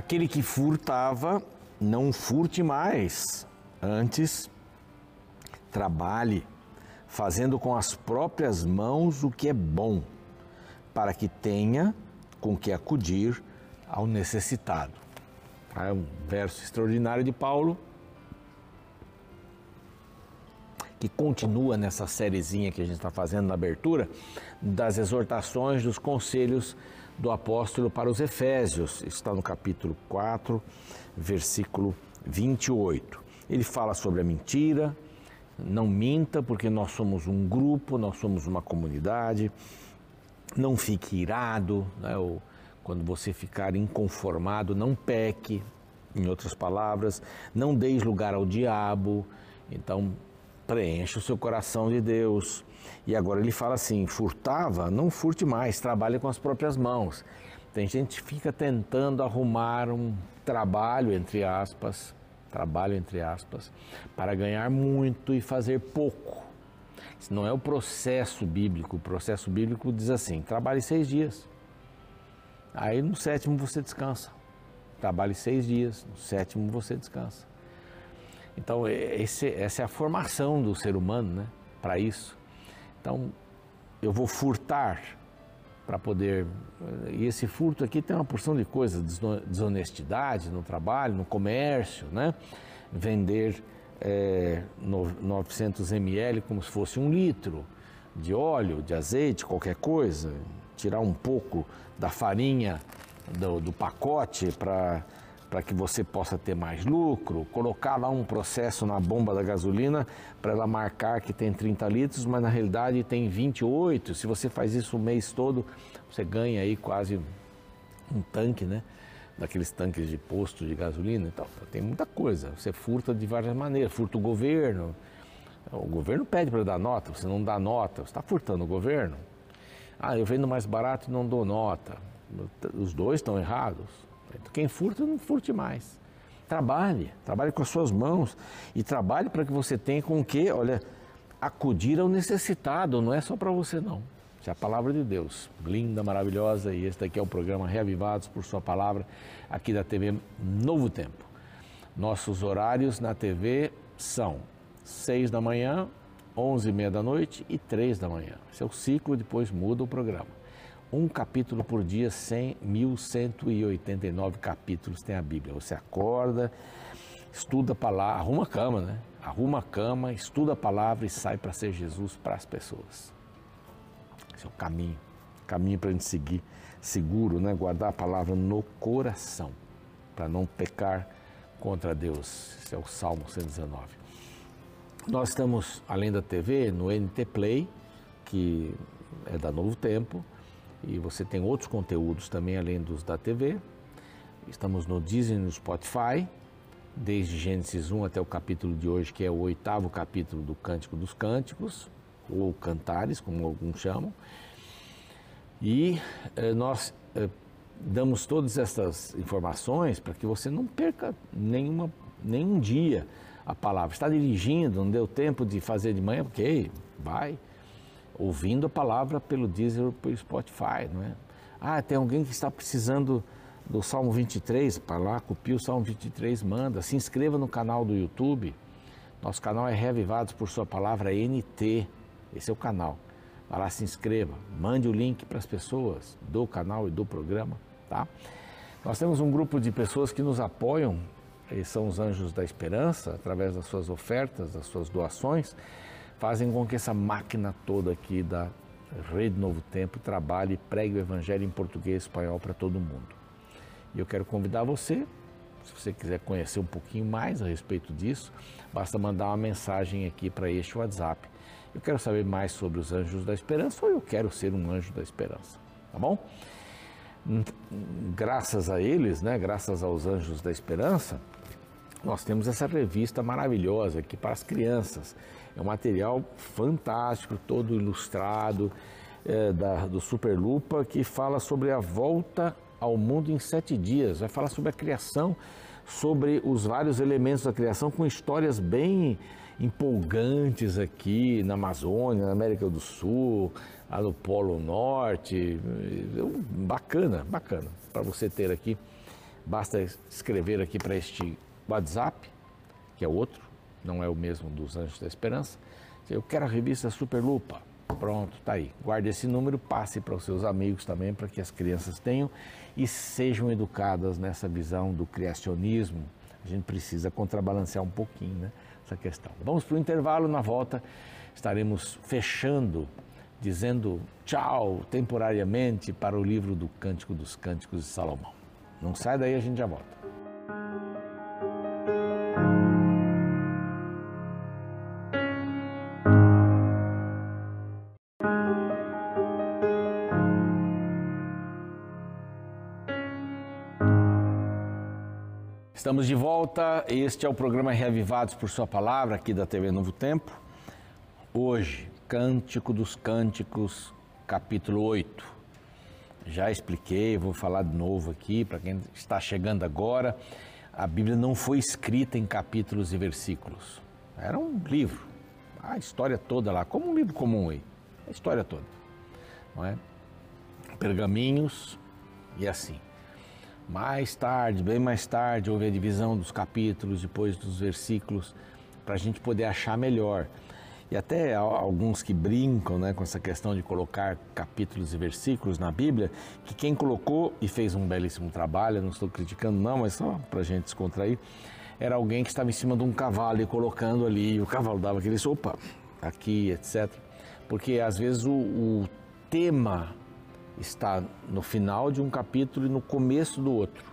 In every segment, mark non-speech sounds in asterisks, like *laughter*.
Aquele que furtava, não furte mais. Antes, trabalhe, fazendo com as próprias mãos o que é bom, para que tenha com que acudir ao necessitado. É um verso extraordinário de Paulo que continua nessa sériezinha que a gente está fazendo na abertura, das exortações, dos conselhos do apóstolo para os Efésios. Está no capítulo 4, versículo 28. Ele fala sobre a mentira, não minta, porque nós somos um grupo, nós somos uma comunidade. Não fique irado, né? Ou quando você ficar inconformado, não peque, em outras palavras, não deis lugar ao diabo. Então, preencha o seu coração de Deus. E agora ele fala assim: furtava, não furte mais, trabalhe com as próprias mãos. Tem gente que fica tentando arrumar um trabalho, entre aspas, trabalho, entre aspas, para ganhar muito e fazer pouco. Isso não é o processo bíblico. O processo bíblico diz assim: trabalhe seis dias. Aí no sétimo você descansa. Trabalhe seis dias, no sétimo você descansa. Então, esse, essa é a formação do ser humano, né? Para isso. Então, eu vou furtar para poder. E esse furto aqui tem uma porção de coisas: desonestidade no trabalho, no comércio, né? Vender é, 900 ml como se fosse um litro de óleo, de azeite, qualquer coisa, tirar um pouco da farinha do, do pacote para para que você possa ter mais lucro, colocar lá um processo na bomba da gasolina para ela marcar que tem 30 litros, mas na realidade tem 28. Se você faz isso o mês todo, você ganha aí quase um tanque, né? Daqueles tanques de posto de gasolina e tal. Tem muita coisa. Você furta de várias maneiras, furta o governo. O governo pede para dar nota, você não dá nota, você está furtando o governo. Ah, eu vendo mais barato e não dou nota. Os dois estão errados. Quem furta, não furte mais. Trabalhe, trabalhe com as suas mãos e trabalhe para que você tenha com que, olha, acudir ao necessitado, não é só para você não. Isso é a palavra de Deus, linda, maravilhosa, e esse daqui é o programa Reavivados por Sua Palavra, aqui da TV Novo Tempo. Nossos horários na TV são 6 da manhã, 11 e meia da noite e 3 da manhã. Esse é o ciclo, depois muda o programa um capítulo por dia, 100, 1189 capítulos tem a Bíblia. Você acorda, estuda a palavra, arruma a cama, né? Arruma a cama, estuda a palavra e sai para ser Jesus para as pessoas. Esse é o caminho, caminho para a gente seguir seguro, né? Guardar a palavra no coração, para não pecar contra Deus. Esse é o Salmo 119. Nós estamos, além da TV, no NT Play, que é da Novo Tempo, e você tem outros conteúdos também além dos da TV. Estamos no Disney, no Spotify, desde Gênesis 1 até o capítulo de hoje, que é o oitavo capítulo do Cântico dos Cânticos, ou Cantares, como alguns chamam. E eh, nós eh, damos todas essas informações para que você não perca nenhuma, nenhum dia a palavra. Está dirigindo, não deu tempo de fazer de manhã, ok, vai ouvindo a palavra pelo Deezer ou pelo Spotify, não é? Ah, tem alguém que está precisando do Salmo 23, para lá, copia o Salmo 23, manda. Se inscreva no canal do YouTube. Nosso canal é Reavivados por Sua Palavra NT. Esse é o canal. Vai lá, se inscreva. Mande o link para as pessoas do canal e do programa, tá? Nós temos um grupo de pessoas que nos apoiam, eles são os Anjos da Esperança, através das suas ofertas, das suas doações fazem com que essa máquina toda aqui da Rede Novo Tempo trabalhe e pregue o Evangelho em português e espanhol para todo mundo. E eu quero convidar você, se você quiser conhecer um pouquinho mais a respeito disso, basta mandar uma mensagem aqui para este WhatsApp. Eu quero saber mais sobre os anjos da esperança ou eu quero ser um anjo da esperança, tá bom? Graças a eles, né, graças aos anjos da esperança, nós temos essa revista maravilhosa aqui para as crianças. É um material fantástico, todo ilustrado, é, da, do Superlupa, que fala sobre a volta ao mundo em sete dias. Vai falar sobre a criação, sobre os vários elementos da criação, com histórias bem empolgantes aqui na Amazônia, na América do Sul, lá no Polo Norte. Bacana, bacana, para você ter aqui basta escrever aqui para este WhatsApp, que é outro, não é o mesmo dos Anjos da Esperança. Eu quero a revista Superlupa. Pronto, tá aí. Guarde esse número, passe para os seus amigos também, para que as crianças tenham e sejam educadas nessa visão do criacionismo. A gente precisa contrabalancear um pouquinho né, essa questão. Vamos para o intervalo, na volta estaremos fechando, dizendo tchau temporariamente para o livro do Cântico dos Cânticos de Salomão. Não sai daí, a gente já volta. Estamos de volta. Este é o programa Reavivados por Sua Palavra, aqui da TV Novo Tempo. Hoje, Cântico dos Cânticos, capítulo 8. Já expliquei, vou falar de novo aqui para quem está chegando agora. A Bíblia não foi escrita em capítulos e versículos. Era um livro, a história toda lá, como um livro comum aí, a história toda. Não é? Pergaminhos e assim. Mais tarde, bem mais tarde, houve a divisão dos capítulos, depois dos versículos, para a gente poder achar melhor. E até alguns que brincam né, com essa questão de colocar capítulos e versículos na Bíblia, que quem colocou e fez um belíssimo trabalho, não estou criticando não, mas só para a gente descontrair, era alguém que estava em cima de um cavalo e colocando ali, e o cavalo dava aquele opa, aqui, etc. Porque às vezes o, o tema está no final de um capítulo e no começo do outro.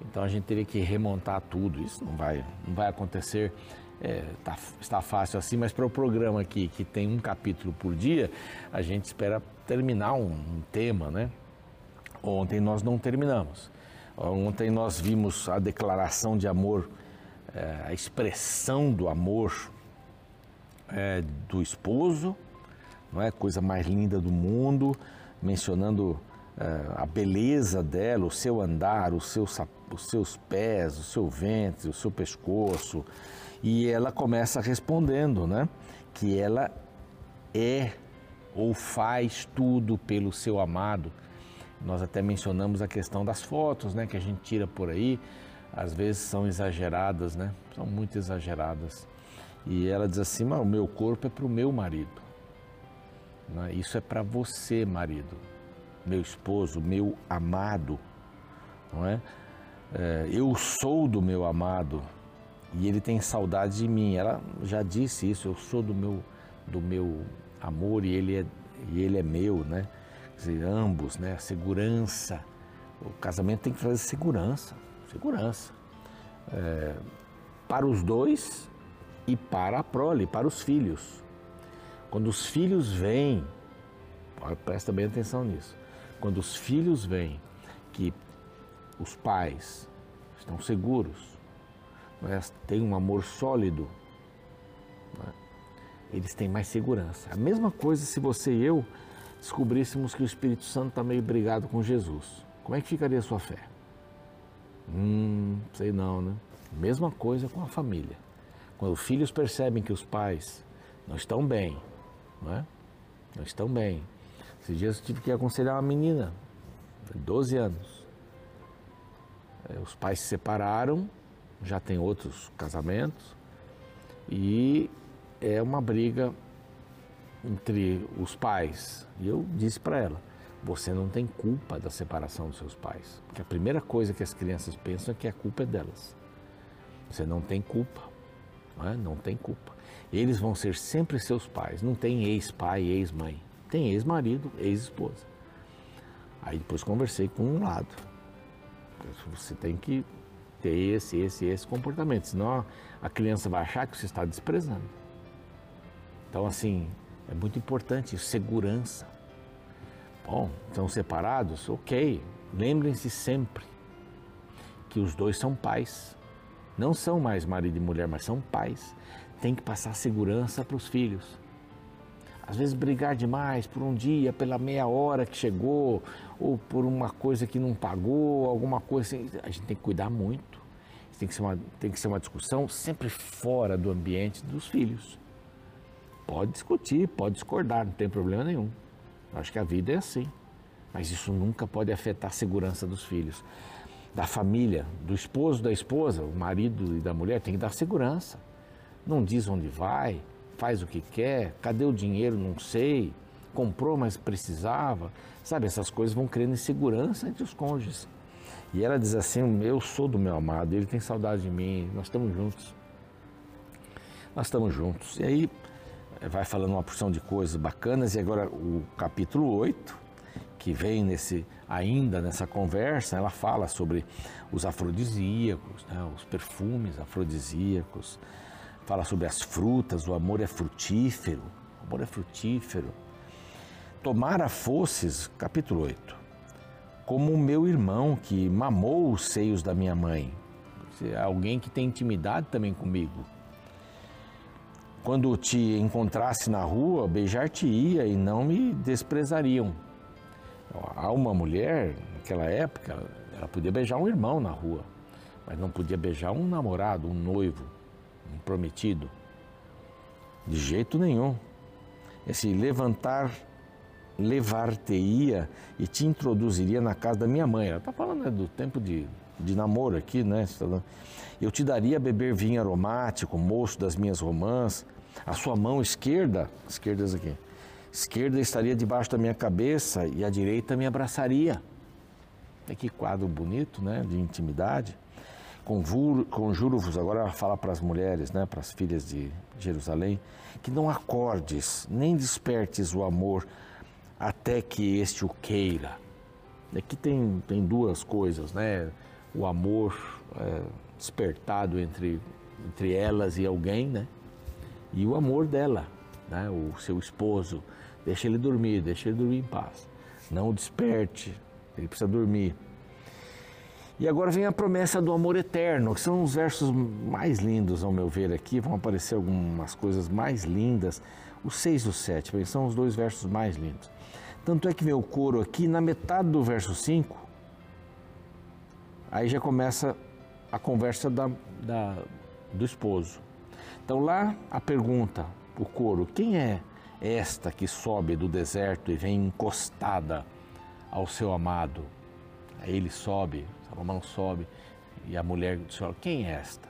Então a gente teria que remontar tudo. Isso não vai, não vai acontecer. É, tá, está fácil assim, mas para o programa aqui, que tem um capítulo por dia, a gente espera terminar um, um tema, né? Ontem nós não terminamos. Ontem nós vimos a declaração de amor, é, a expressão do amor é, do esposo, não é coisa mais linda do mundo mencionando uh, a beleza dela, o seu andar, os seus, os seus pés, o seu ventre, o seu pescoço. E ela começa respondendo, né? Que ela é ou faz tudo pelo seu amado. Nós até mencionamos a questão das fotos, né? Que a gente tira por aí. Às vezes são exageradas, né? São muito exageradas. E ela diz assim: o meu corpo é para o meu marido. Né? Isso é para você, marido, meu esposo, meu amado. Não é? é? Eu sou do meu amado e ele tem saudade de mim. Ela já disse isso, eu sou do meu, do meu amor e ele é, e ele é meu, né? Quer dizer, ambos, né? Segurança. O casamento tem que trazer segurança, segurança. É, para os dois e para a prole, para os filhos. Quando os filhos vêm, presta bem atenção nisso. Quando os filhos veem que os pais estão seguros, é? têm um amor sólido, é? eles têm mais segurança. A mesma coisa se você e eu descobríssemos que o Espírito Santo está meio brigado com Jesus. Como é que ficaria a sua fé? Hum, sei não, né? Mesma coisa com a família. Quando os filhos percebem que os pais não estão bem, não é? Não estão bem. Esses dias eu tive que aconselhar uma menina, de 12 anos. É, os pais se separaram, já tem outros casamentos, e é uma briga entre os pais. E eu disse para ela: você não tem culpa da separação dos seus pais. Porque a primeira coisa que as crianças pensam é que a culpa é delas. Você não tem culpa. Não, é? não tem culpa. Eles vão ser sempre seus pais. Não tem ex-pai, ex-mãe. Tem ex-marido, ex-esposa. Aí depois conversei com um lado. Você tem que ter esse, esse, esse comportamento. Senão a criança vai achar que você está desprezando. Então, assim, é muito importante segurança. Bom, estão separados? Ok. Lembrem-se sempre que os dois são pais. Não são mais marido e mulher, mas são pais tem que passar segurança para os filhos. Às vezes brigar demais por um dia, pela meia hora que chegou, ou por uma coisa que não pagou, alguma coisa assim, a gente tem que cuidar muito. Tem que ser uma, tem que ser uma discussão sempre fora do ambiente dos filhos. Pode discutir, pode discordar, não tem problema nenhum. Eu acho que a vida é assim. Mas isso nunca pode afetar a segurança dos filhos. da família, do esposo, da esposa, o marido e da mulher, tem que dar segurança. Não diz onde vai, faz o que quer, cadê o dinheiro, não sei, comprou, mas precisava. Sabe, essas coisas vão criando insegurança entre os cônjuges. E ela diz assim: Eu sou do meu amado, ele tem saudade de mim, nós estamos juntos. Nós estamos juntos. E aí eh, vai falando uma porção de coisas bacanas, e agora o capítulo 8, que vem nesse ainda nessa conversa, ela fala sobre os afrodisíacos, né, os perfumes afrodisíacos, fala sobre as frutas, o amor é frutífero, o amor é frutífero. Tomara fosses, capítulo 8, como o meu irmão que mamou os seios da minha mãe. Alguém que tem intimidade também comigo. Quando te encontrasse na rua, beijar-te-ia e não me desprezariam. Há uma mulher, naquela época, ela podia beijar um irmão na rua, mas não podia beijar um namorado, um noivo, prometido. De jeito nenhum. Esse levantar levar-te-ia e te introduziria na casa da minha mãe. Ela está falando né, do tempo de, de namoro aqui, né? Eu te daria a beber vinho aromático, moço das minhas romãs. A sua mão esquerda, esquerdas aqui, esquerda estaria debaixo da minha cabeça e a direita me abraçaria. É que quadro bonito, né? De intimidade. Conjuro-vos, agora ela fala para as mulheres, né? Para as filhas de Jerusalém, que não acordes, nem despertes o amor até que este o queira. Aqui tem, tem duas coisas, né? O amor é, despertado entre, entre elas e alguém, né? E o amor dela, né? O seu esposo. Deixa ele dormir, deixa ele dormir em paz. Não o desperte, ele precisa dormir. E agora vem a promessa do amor eterno, que são os versos mais lindos, ao meu ver, aqui. Vão aparecer algumas coisas mais lindas. O 6 e o 7 são os dois versos mais lindos. Tanto é que vem o coro aqui, na metade do verso 5, aí já começa a conversa da, da, do esposo. Então lá a pergunta, o coro, quem é esta que sobe do deserto e vem encostada ao seu amado? Aí ele sobe, Salomão sobe, e a mulher diz, quem é esta?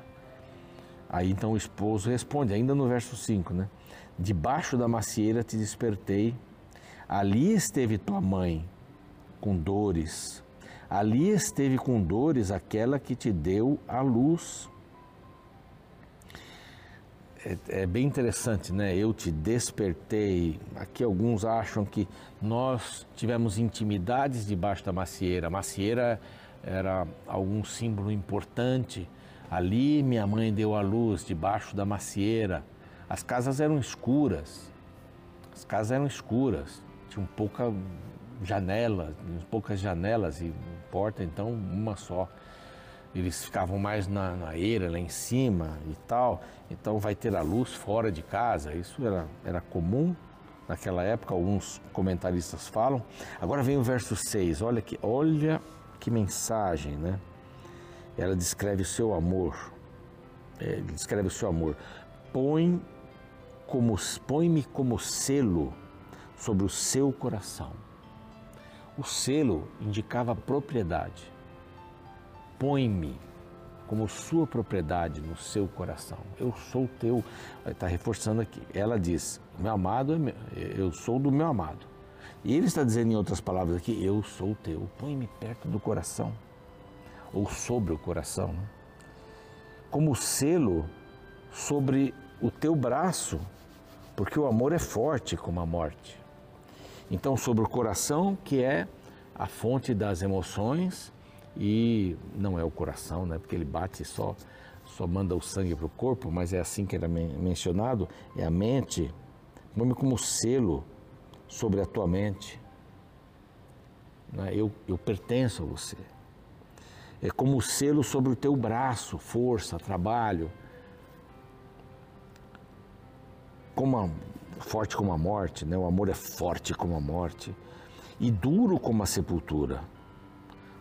Aí então o esposo responde, ainda no verso 5, né? Debaixo da macieira te despertei Ali esteve tua mãe com dores. Ali esteve com dores aquela que te deu a luz. É, é, bem interessante, né? Eu te despertei. Aqui alguns acham que nós tivemos intimidades debaixo da macieira. A macieira era algum símbolo importante. Ali minha mãe deu a luz debaixo da macieira. As casas eram escuras. As casas eram escuras tinham pouca janela, poucas janelas e porta, então uma só. Eles ficavam mais na, na eira, lá em cima e tal, então vai ter a luz fora de casa. Isso era, era comum naquela época, alguns comentaristas falam. Agora vem o verso 6, olha que, olha que mensagem, né? Ela descreve o seu amor, é, descreve o seu amor. Põe como, põe-me como selo sobre o seu coração. O selo indicava propriedade. Põe-me como sua propriedade no seu coração. Eu sou teu. Está reforçando aqui. Ela diz: Meu amado, é meu, eu sou do meu amado. E ele está dizendo em outras palavras aqui: Eu sou teu. Põe-me perto do coração. Ou sobre o coração. Né? Como selo sobre o teu braço, porque o amor é forte como a morte. Então, sobre o coração, que é a fonte das emoções, e não é o coração, né? Porque ele bate só, só manda o sangue para o corpo, mas é assim que era mencionado, é a mente. Nome como selo sobre a tua mente. Né? Eu, eu pertenço a você. É como o selo sobre o teu braço, força, trabalho. Como a, forte como a morte, né? o amor é forte como a morte e duro como a sepultura.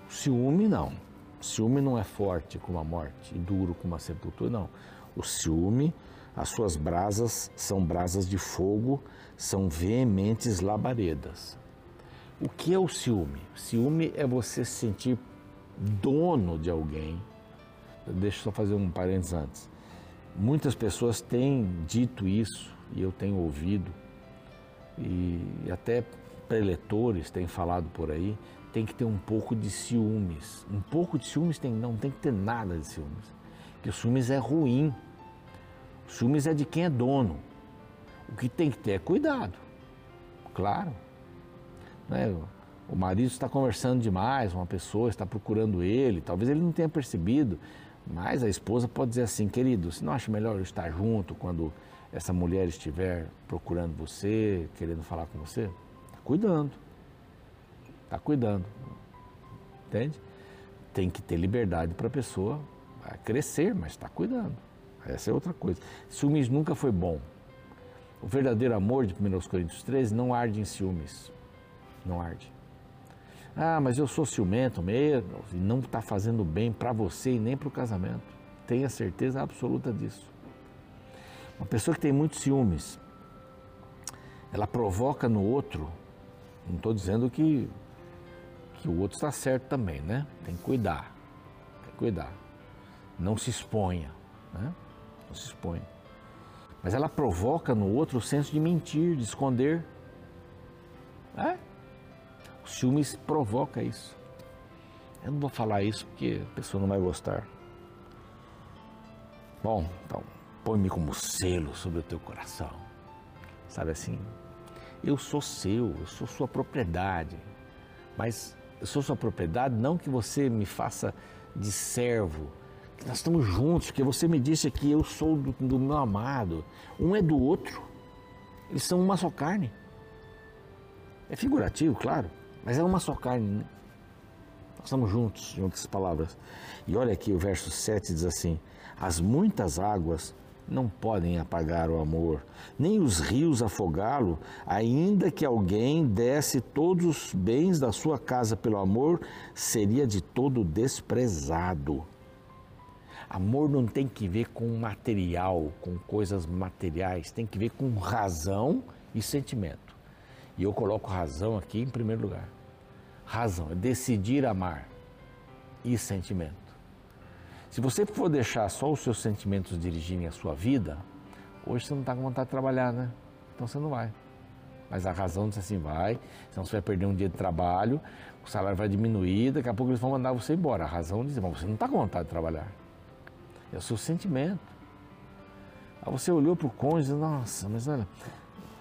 O ciúme não. O ciúme não é forte como a morte e duro como a sepultura, não. O ciúme, as suas brasas são brasas de fogo, são veementes labaredas. O que é o ciúme? Ciúme é você se sentir dono de alguém. Deixa eu só fazer um parênteses antes. Muitas pessoas têm dito isso e eu tenho ouvido, e até preletores têm falado por aí, tem que ter um pouco de ciúmes. Um pouco de ciúmes tem, não tem que ter nada de ciúmes. Porque o ciúmes é ruim. O ciúmes é de quem é dono. O que tem que ter é cuidado. Claro. Né? O marido está conversando demais, uma pessoa está procurando ele, talvez ele não tenha percebido, mas a esposa pode dizer assim, querido, você não acha melhor eu estar junto quando essa mulher estiver procurando você, querendo falar com você? Está cuidando. Está cuidando. Entende? Tem que ter liberdade para a pessoa crescer, mas está cuidando. Essa é outra coisa. Ciúmes nunca foi bom. O verdadeiro amor de 1 Coríntios 13 não arde em ciúmes. Não arde. Ah, mas eu sou ciumento mesmo e não está fazendo bem para você e nem para o casamento. Tenha certeza absoluta disso. Uma pessoa que tem muitos ciúmes, ela provoca no outro, não estou dizendo que, que o outro está certo também, né? Tem que cuidar, tem que cuidar. Não se exponha, né? Não se exponha. Mas ela provoca no outro o senso de mentir, de esconder. É? O ciúmes provoca isso. Eu não vou falar isso porque a pessoa não vai gostar. Bom, então, põe-me como selo sobre o teu coração. Sabe assim? Eu sou seu, eu sou sua propriedade. Mas eu sou sua propriedade não que você me faça de servo, que nós estamos juntos, porque você me disse que eu sou do, do meu amado. Um é do outro. Eles são uma só carne. É figurativo, claro. Mas é uma só carne, né? Nós estamos juntos, em outras palavras. E olha aqui o verso 7 diz assim: As muitas águas não podem apagar o amor, nem os rios afogá-lo, ainda que alguém desse todos os bens da sua casa pelo amor, seria de todo desprezado. Amor não tem que ver com material, com coisas materiais, tem que ver com razão e sentimento. E eu coloco razão aqui em primeiro lugar razão, é decidir amar e sentimento. Se você for deixar só os seus sentimentos dirigirem a sua vida, hoje você não está com vontade de trabalhar, né? Então você não vai. Mas a razão diz assim, vai, senão você vai perder um dia de trabalho, o salário vai diminuir, daqui a pouco eles vão mandar você embora. A razão diz, mas você não está com vontade de trabalhar. É o seu sentimento. Aí você olhou para o cônjuge e nossa, mas olha,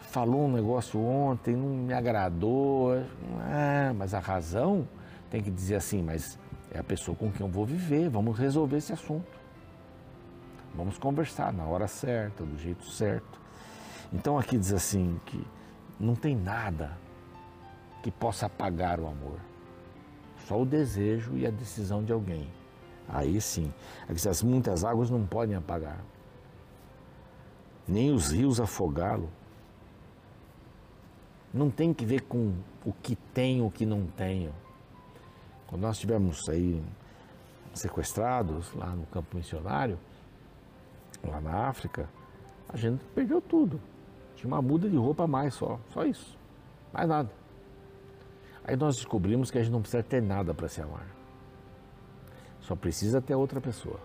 falou um negócio ontem, não me agradou. Ah, mas a razão tem que dizer assim, mas é a pessoa com quem eu vou viver, vamos resolver esse assunto. Vamos conversar na hora certa, do jeito certo. Então aqui diz assim que não tem nada que possa apagar o amor. Só o desejo e a decisão de alguém. Aí sim. Diz, as muitas águas não podem apagar. Nem os rios afogá-lo não tem que ver com o que tenho, o que não tenho. Quando nós estivemos aí sequestrados lá no campo missionário, lá na África, a gente perdeu tudo. Tinha uma muda de roupa a mais só, só isso. Mais nada. Aí nós descobrimos que a gente não precisa ter nada para se amar. Só precisa ter outra pessoa.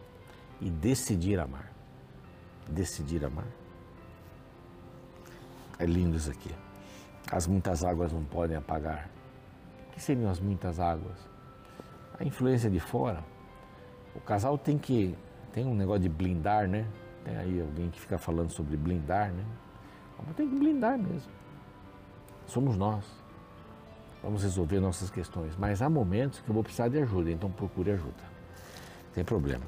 E decidir amar. Decidir amar. É lindo isso aqui. As muitas águas não podem apagar. O que seriam as muitas águas? A influência de fora. O casal tem que. Tem um negócio de blindar, né? Tem aí alguém que fica falando sobre blindar, né? Mas tem que blindar mesmo. Somos nós. Vamos resolver nossas questões. Mas há momentos que eu vou precisar de ajuda, então procure ajuda. Tem problema.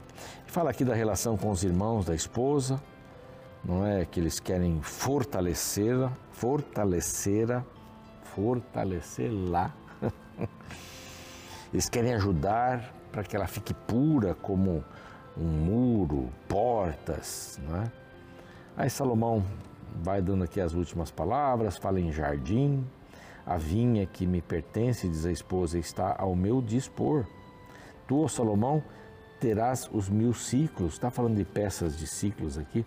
Fala aqui da relação com os irmãos da esposa, não é que eles querem fortalecê-la, fortalecê-la, *laughs* fortalecê-la. Eles querem ajudar para que ela fique pura como um muro, portas, não é? Aí Salomão vai dando aqui as últimas palavras, fala em jardim, a vinha que me pertence, diz a esposa, está ao meu dispor. Tu, Salomão, terás os mil ciclos, está falando de peças de ciclos aqui,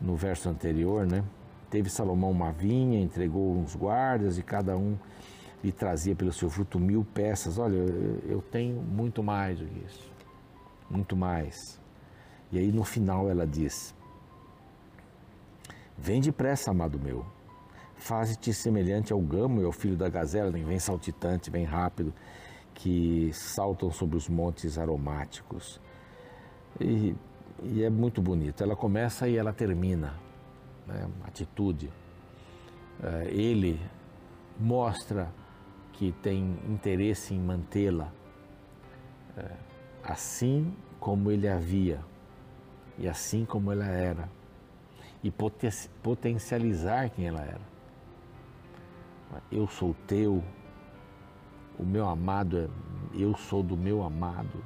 no verso anterior, né? Teve Salomão uma vinha, entregou uns guardas e cada um e trazia pelo seu fruto mil peças. Olha, eu tenho muito mais do que isso, muito mais. E aí no final ela diz: Vem depressa, amado meu, faze-te semelhante ao gamo e ao filho da gazela, vem saltitante, vem rápido, que saltam sobre os montes aromáticos. E, e é muito bonito. Ela começa e ela termina. Né? Atitude. É, ele mostra que tem interesse em mantê-la é, assim como ele havia e assim como ela era e potencializar quem ela era. Eu sou teu, o meu amado é, eu sou do meu amado,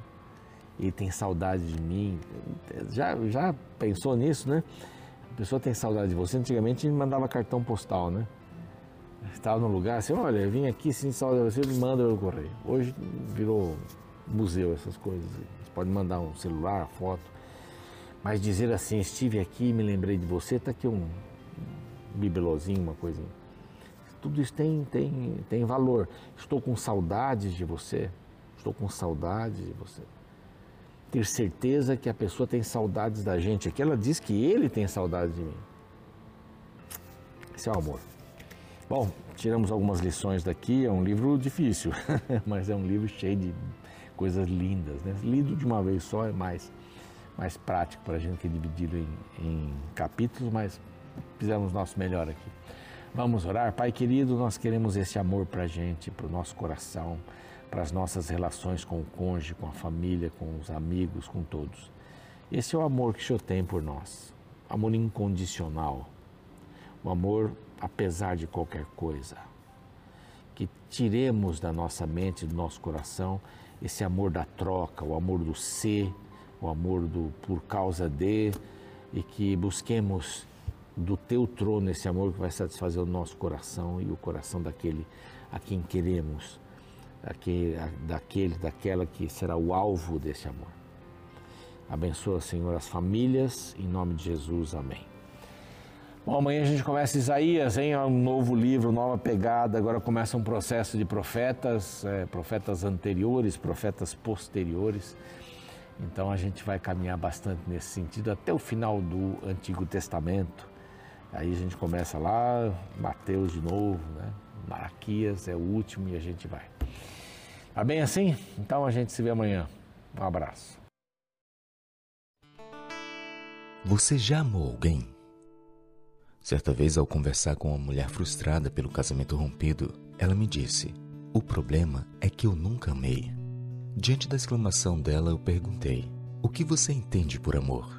ele tem saudade de mim. Já, já pensou nisso, né? A pessoa tem saudade de você. Antigamente a gente mandava cartão postal, né? Estava num lugar assim, olha, vim aqui, sinto saudade de você, ele manda eu correr. Hoje virou museu essas coisas. Você pode mandar um celular, foto. Mas dizer assim, estive aqui, me lembrei de você, está aqui um bibelozinho, uma coisinha. Tudo isso tem, tem, tem valor. Estou com saudades de você. Estou com saudades de você. Ter certeza que a pessoa tem saudades da gente. Aqui ela diz que ele tem saudade de mim. Esse é o amor. Bom, tiramos algumas lições daqui. É um livro difícil, *laughs* mas é um livro cheio de coisas lindas. Né? Lido de uma vez só é mais, mais prático para a gente que é dividido em, em capítulos, mas fizemos nosso melhor aqui. Vamos orar. Pai querido, nós queremos esse amor para a gente, para o nosso coração, para as nossas relações com o cônjuge, com a família, com os amigos, com todos. Esse é o amor que o Senhor tem por nós. Amor incondicional. O amor apesar de qualquer coisa. Que tiremos da nossa mente, do nosso coração, esse amor da troca, o amor do ser, o amor do por causa de, e que busquemos do teu trono esse amor que vai satisfazer o nosso coração e o coração daquele a quem queremos, aquele, daquele, daquela que será o alvo desse amor. Abençoa, Senhor, as famílias, em nome de Jesus, amém. Bom, amanhã a gente começa Isaías, hein? É um novo livro, nova pegada. Agora começa um processo de profetas, é, profetas anteriores, profetas posteriores. Então a gente vai caminhar bastante nesse sentido até o final do Antigo Testamento. Aí a gente começa lá, Mateus de novo, né? Malaquias é o último e a gente vai. Tá bem assim? Então a gente se vê amanhã. Um abraço. Você já amou alguém? Certa vez, ao conversar com uma mulher frustrada pelo casamento rompido, ela me disse: O problema é que eu nunca amei. Diante da exclamação dela, eu perguntei: O que você entende por amor?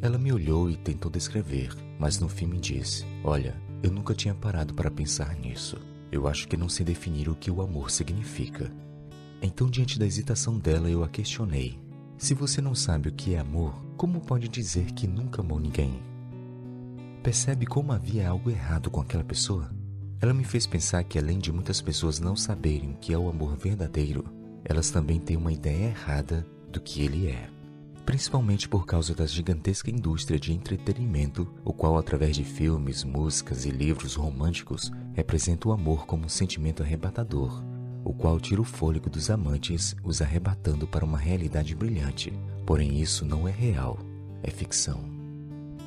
Ela me olhou e tentou descrever, mas no fim me disse: Olha, eu nunca tinha parado para pensar nisso. Eu acho que não sei definir o que o amor significa. Então, diante da hesitação dela, eu a questionei: Se você não sabe o que é amor, como pode dizer que nunca amou ninguém? Percebe como havia algo errado com aquela pessoa? Ela me fez pensar que, além de muitas pessoas não saberem o que é o amor verdadeiro, elas também têm uma ideia errada do que ele é principalmente por causa da gigantesca indústria de entretenimento, o qual, através de filmes, músicas e livros românticos, representa o amor como um sentimento arrebatador, o qual tira o fôlego dos amantes, os arrebatando para uma realidade brilhante. Porém, isso não é real, é ficção.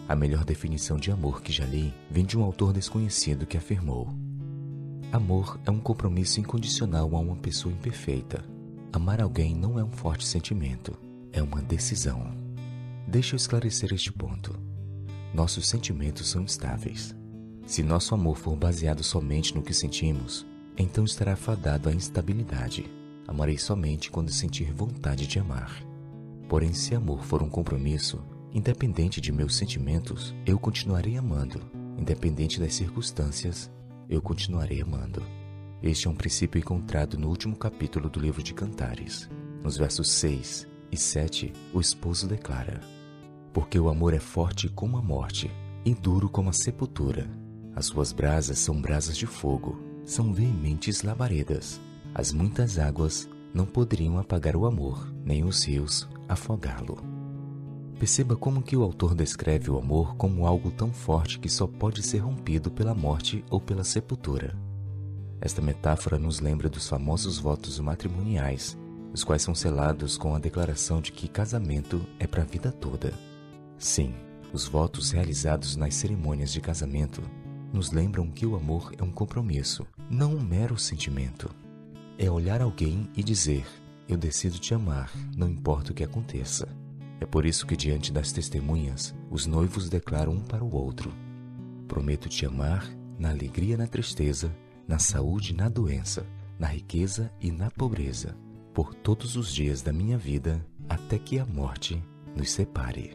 A melhor definição de amor que já li vem de um autor desconhecido que afirmou: Amor é um compromisso incondicional a uma pessoa imperfeita. Amar alguém não é um forte sentimento é uma decisão. Deixa eu esclarecer este ponto. Nossos sentimentos são estáveis. Se nosso amor for baseado somente no que sentimos, então estará fadado à instabilidade. Amarei somente quando sentir vontade de amar. Porém, se amor for um compromisso, independente de meus sentimentos, eu continuarei amando. Independente das circunstâncias, eu continuarei amando. Este é um princípio encontrado no último capítulo do livro de Cantares, nos versos 6 e 7, o esposo declara: Porque o amor é forte como a morte e duro como a sepultura. As suas brasas são brasas de fogo, são veementes labaredas. As muitas águas não poderiam apagar o amor, nem os rios afogá-lo. Perceba como que o autor descreve o amor como algo tão forte que só pode ser rompido pela morte ou pela sepultura. Esta metáfora nos lembra dos famosos votos matrimoniais, os quais são selados com a declaração de que casamento é para a vida toda. Sim, os votos realizados nas cerimônias de casamento nos lembram que o amor é um compromisso, não um mero sentimento. É olhar alguém e dizer: Eu decido te amar, não importa o que aconteça. É por isso que, diante das testemunhas, os noivos declaram um para o outro: Prometo te amar na alegria e na tristeza, na saúde e na doença, na riqueza e na pobreza, por todos os dias da minha vida, até que a morte nos separe.